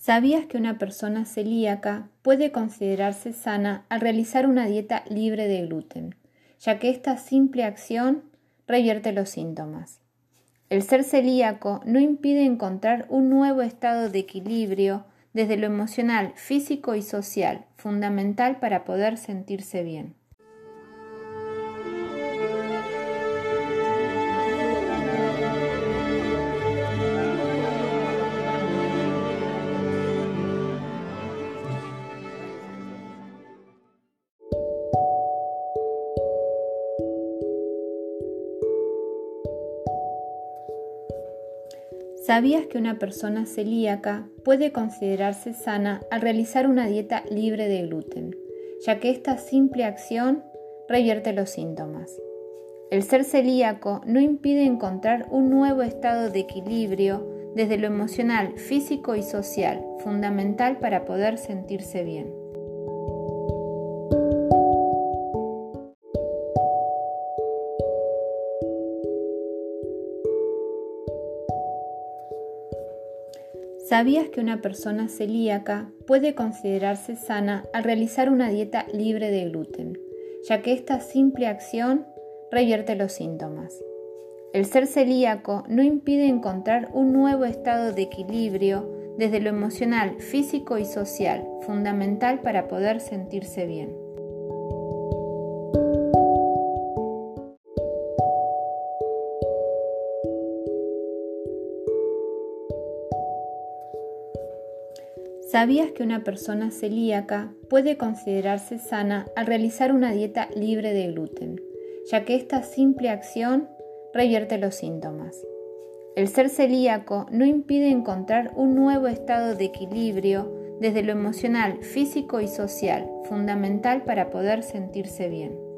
¿Sabías que una persona celíaca puede considerarse sana al realizar una dieta libre de gluten, ya que esta simple acción revierte los síntomas? El ser celíaco no impide encontrar un nuevo estado de equilibrio desde lo emocional, físico y social, fundamental para poder sentirse bien. ¿Sabías que una persona celíaca puede considerarse sana al realizar una dieta libre de gluten, ya que esta simple acción revierte los síntomas? El ser celíaco no impide encontrar un nuevo estado de equilibrio desde lo emocional, físico y social, fundamental para poder sentirse bien. ¿Sabías que una persona celíaca puede considerarse sana al realizar una dieta libre de gluten, ya que esta simple acción revierte los síntomas? El ser celíaco no impide encontrar un nuevo estado de equilibrio desde lo emocional, físico y social, fundamental para poder sentirse bien. ¿Sabías que una persona celíaca puede considerarse sana al realizar una dieta libre de gluten, ya que esta simple acción revierte los síntomas? El ser celíaco no impide encontrar un nuevo estado de equilibrio desde lo emocional, físico y social, fundamental para poder sentirse bien.